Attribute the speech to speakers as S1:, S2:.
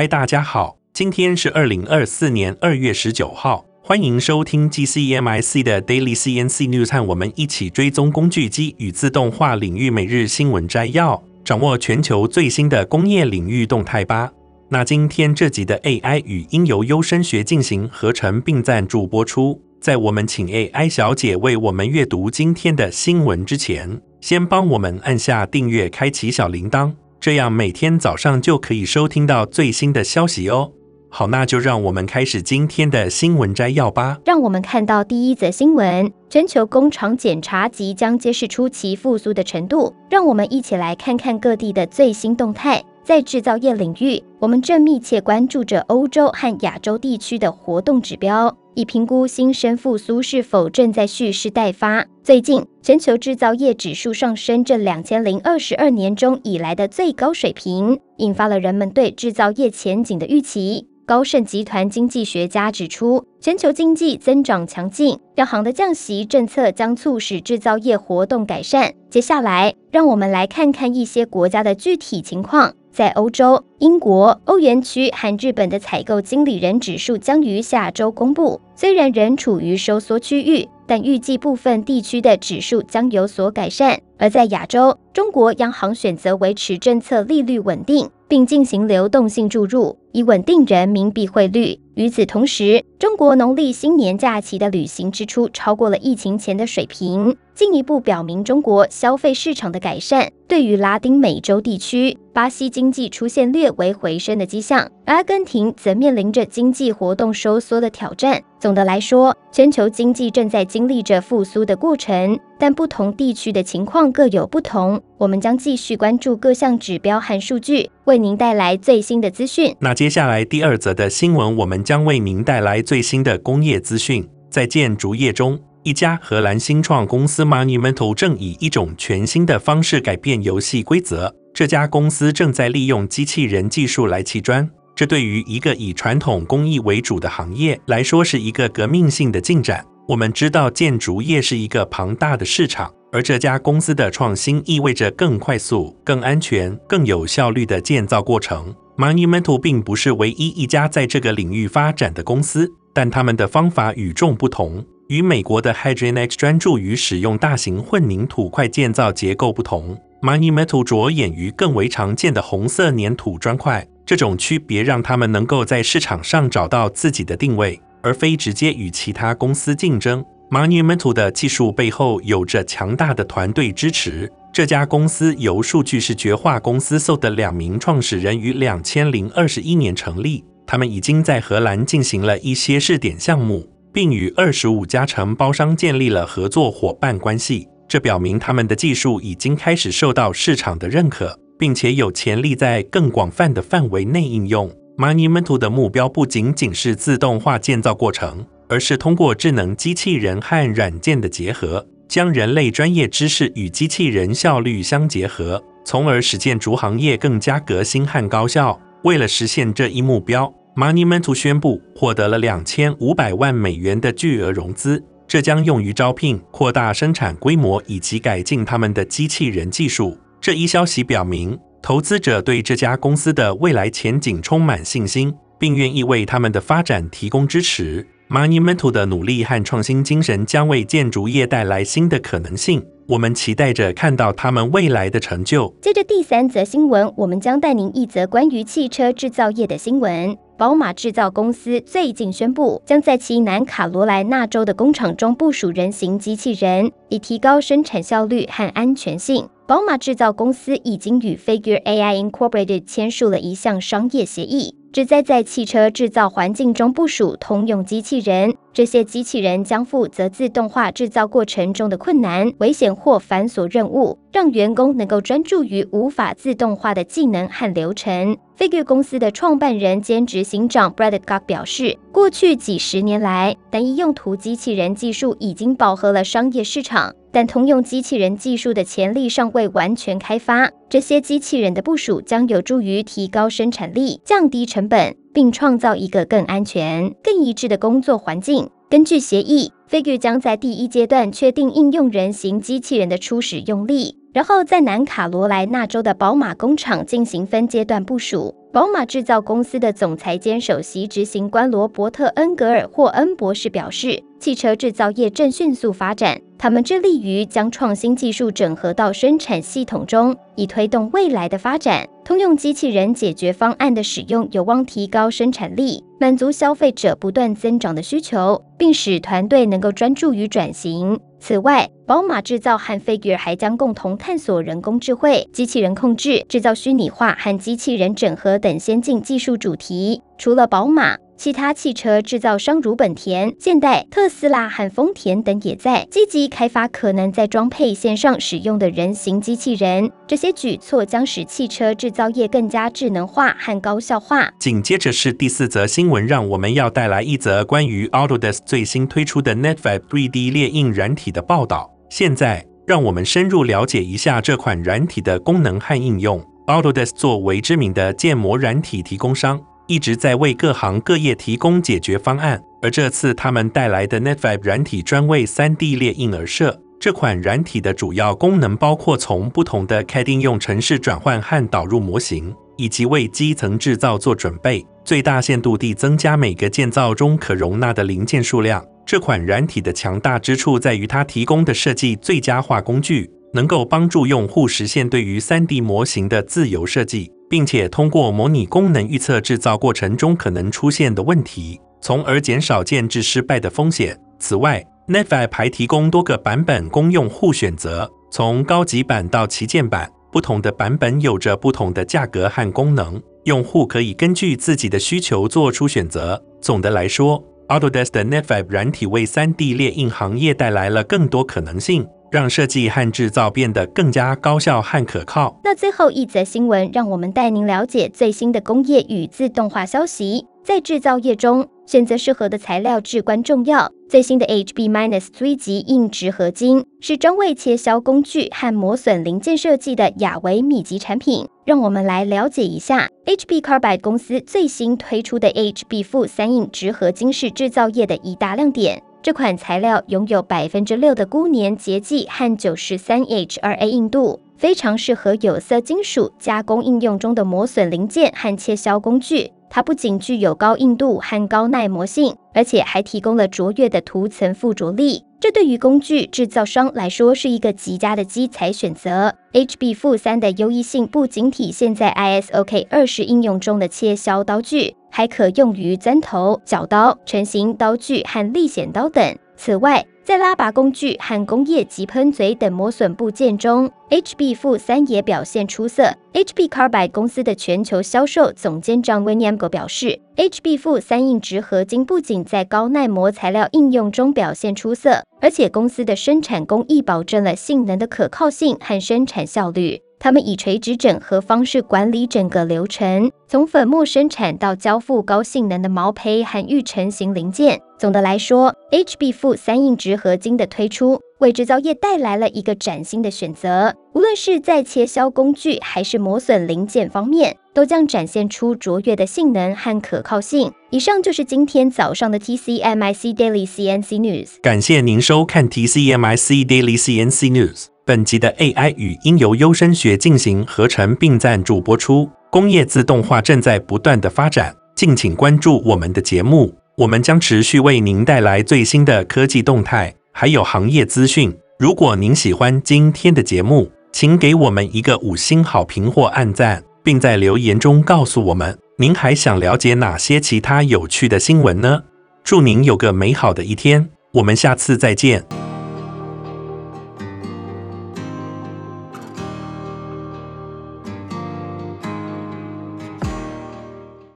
S1: 嗨，大家好，今天是二零二四年二月十九号，欢迎收听 GCMI C 的 Daily CNC News，和我们一起追踪工具机与自动化领域每日新闻摘要，掌握全球最新的工业领域动态吧。那今天这集的 AI 语音由优声学进行合成并赞助播出。在我们请 AI 小姐为我们阅读今天的新闻之前，先帮我们按下订阅，开启小铃铛。这样每天早上就可以收听到最新的消息哦。好，那就让我们开始今天的新闻摘要吧。
S2: 让我们看到第一则新闻：全球工厂检查即将揭示出其复苏的程度。让我们一起来看看各地的最新动态。在制造业领域，我们正密切关注着欧洲和亚洲地区的活动指标。以评估新生复苏是否正在蓄势待发。最近，全球制造业指数上升至两千零二十二年中以来的最高水平，引发了人们对制造业前景的预期。高盛集团经济学家指出，全球经济增长强劲，央行的降息政策将促使制造业活动改善。接下来，让我们来看看一些国家的具体情况。在欧洲，英国、欧元区和日本的采购经理人指数将于下周公布。虽然仍处于收缩区域，但预计部分地区的指数将有所改善。而在亚洲，中国央行选择维持政策利率稳定，并进行流动性注入，以稳定人民币汇率。与此同时，中国农历新年假期的旅行支出超过了疫情前的水平，进一步表明中国消费市场的改善。对于拉丁美洲地区，巴西经济出现略微回升的迹象，阿根廷则面临着经济活动收缩的挑战。总的来说，全球经济正在经历着复苏的过程，但不同地区的情况各有不同。我们将继续关注各项指标和数据，为您带来最新的资讯。
S1: 那接下来第二则的新闻，我们将为您带来最新的工业资讯。在建筑业中，一家荷兰新创公司 Monumental 正以一种全新的方式改变游戏规则。这家公司正在利用机器人技术来砌砖，这对于一个以传统工艺为主的行业来说是一个革命性的进展。我们知道建筑业是一个庞大的市场。而这家公司的创新意味着更快速、更安全、更有效率的建造过程。Monumental 并不是唯一一家在这个领域发展的公司，但他们的方法与众不同。与美国的 Hydronext 专注于使用大型混凝土块建造结构不同，Monumental 着眼于更为常见的红色粘土砖块。这种区别让他们能够在市场上找到自己的定位，而非直接与其他公司竞争。Monumental 的技术背后有着强大的团队支持。这家公司由数据视觉化公司 Soul 的两名创始人于两千零二十一年成立。他们已经在荷兰进行了一些试点项目，并与二十五家承包商建立了合作伙伴关系。这表明他们的技术已经开始受到市场的认可，并且有潜力在更广泛的范围内应用。Monumental 的目标不仅仅是自动化建造过程。而是通过智能机器人和软件的结合，将人类专业知识与机器人效率相结合，从而使建筑行业更加革新和高效。为了实现这一目标，Monumental 宣布获得了两千五百万美元的巨额融资，这将用于招聘、扩大生产规模以及改进他们的机器人技术。这一消息表明，投资者对这家公司的未来前景充满信心，并愿意为他们的发展提供支持。Monumental 的努力和创新精神将为建筑业带来新的可能性。我们期待着看到他们未来的成就。
S2: 接着第三则新闻，我们将带您一则关于汽车制造业的新闻。宝马制造公司最近宣布，将在其南卡罗来纳州的工厂中部署人形机器人，以提高生产效率和安全性。宝马制造公司已经与 Figure AI Incorporated 签署了一项商业协议。旨在在汽车制造环境中部署通用机器人，这些机器人将负责自动化制造过程中的困难、危险或繁琐任务，让员工能够专注于无法自动化的技能和流程。Figure 公司的创办人兼执行长 Brad Cock 表示，过去几十年来，单一用途机器人技术已经饱和了商业市场，但通用机器人技术的潜力尚未完全开发。这些机器人的部署将有助于提高生产力、降低成本，并创造一个更安全、更一致的工作环境。根据协议，Figure 将在第一阶段确定应用人形机器人的初始用例。然后在南卡罗来纳州的宝马工厂进行分阶段部署。宝马制造公司的总裁兼首席执行官罗伯特·恩格尔霍恩博士表示，汽车制造业正迅速发展，他们致力于将创新技术整合到生产系统中，以推动未来的发展。通用机器人解决方案的使用有望提高生产力，满足消费者不断增长的需求，并使团队能够专注于转型。此外，宝马制造和 Figure 还将共同探索人工智慧、机器人控制、制造虚拟化和机器人整合等先进技术主题。除了宝马，其他汽车制造商如本田、现代、特斯拉和丰田等也在积极开发可能在装配线上使用的人形机器人。这些举措将使汽车制造业更加智能化和高效化。
S1: 紧接着是第四则新闻，让我们要带来一则关于 Autodesk 最新推出的 Netfab 3D 列印软体的报道。现在，让我们深入了解一下这款软体的功能和应用。Autodesk 作为知名的建模软体提供商，一直在为各行各业提供解决方案，而这次他们带来的 NetFab 软体专为 3D 列印而设。这款软体的主要功能包括从不同的 CAD 应用程式转换和导入模型，以及为基层制造做准备，最大限度地增加每个建造中可容纳的零件数量。这款软体的强大之处在于它提供的设计最佳化工具，能够帮助用户实现对于 3D 模型的自由设计。并且通过模拟功能预测制造过程中可能出现的问题，从而减少建制失败的风险。此外，Netfabb 还提供多个版本供用户选择，从高级版到旗舰版，不同的版本有着不同的价格和功能，用户可以根据自己的需求做出选择。总的来说，Autodesk 的 Netfabb 软体为 3D 列印行业带来了更多可能性。让设计和制造变得更加高效和可靠。
S2: 那最后一则新闻，让我们带您了解最新的工业与自动化消息。在制造业中，选择适合的材料至关重要。最新的 HB minus 3级硬质合金是专为切削工具和磨损零件设计的亚微米级产品。让我们来了解一下 HB Carbide 公司最新推出的 HB 负3硬质合金是制造业的一大亮点。这款材料拥有百分之六的钴粘结剂和九十三 H 二 A 硬度，非常适合有色金属加工应用中的磨损零件和切削工具。它不仅具有高硬度和高耐磨性，而且还提供了卓越的涂层附着力。这对于工具制造商来说是一个极佳的基材选择。HB-3 的优异性不仅体现在 ISOK 二十应用中的切削刀具。还可用于钻头、角刀、成型刀具和历险刀等。此外，在拉拔工具和工业级喷嘴等磨损部件中，HB 负三也表现出色。HB Carbide 公司的全球销售总监张威廉格表示，HB 负三硬质合金不仅在高耐磨材料应用中表现出色，而且公司的生产工艺保证了性能的可靠性和生产效率。他们以垂直整合方式管理整个流程，从粉末生产到交付高性能的毛坯和预成型零件。总的来说，HB-3 硬质合金的推出为制造业带来了一个崭新的选择。无论是在切削工具还是磨损零件方面，都将展现出卓越的性能和可靠性。以上就是今天早上的 TCMIC Daily CNC News。
S1: 感谢您收看 TCMIC Daily CNC News。本集的 AI 语音由优声学进行合成并赞助播出。工业自动化正在不断的发展，敬请关注我们的节目，我们将持续为您带来最新的科技动态，还有行业资讯。如果您喜欢今天的节目，请给我们一个五星好评或按赞，并在留言中告诉我们您还想了解哪些其他有趣的新闻呢？祝您有个美好的一天，我们下次再见。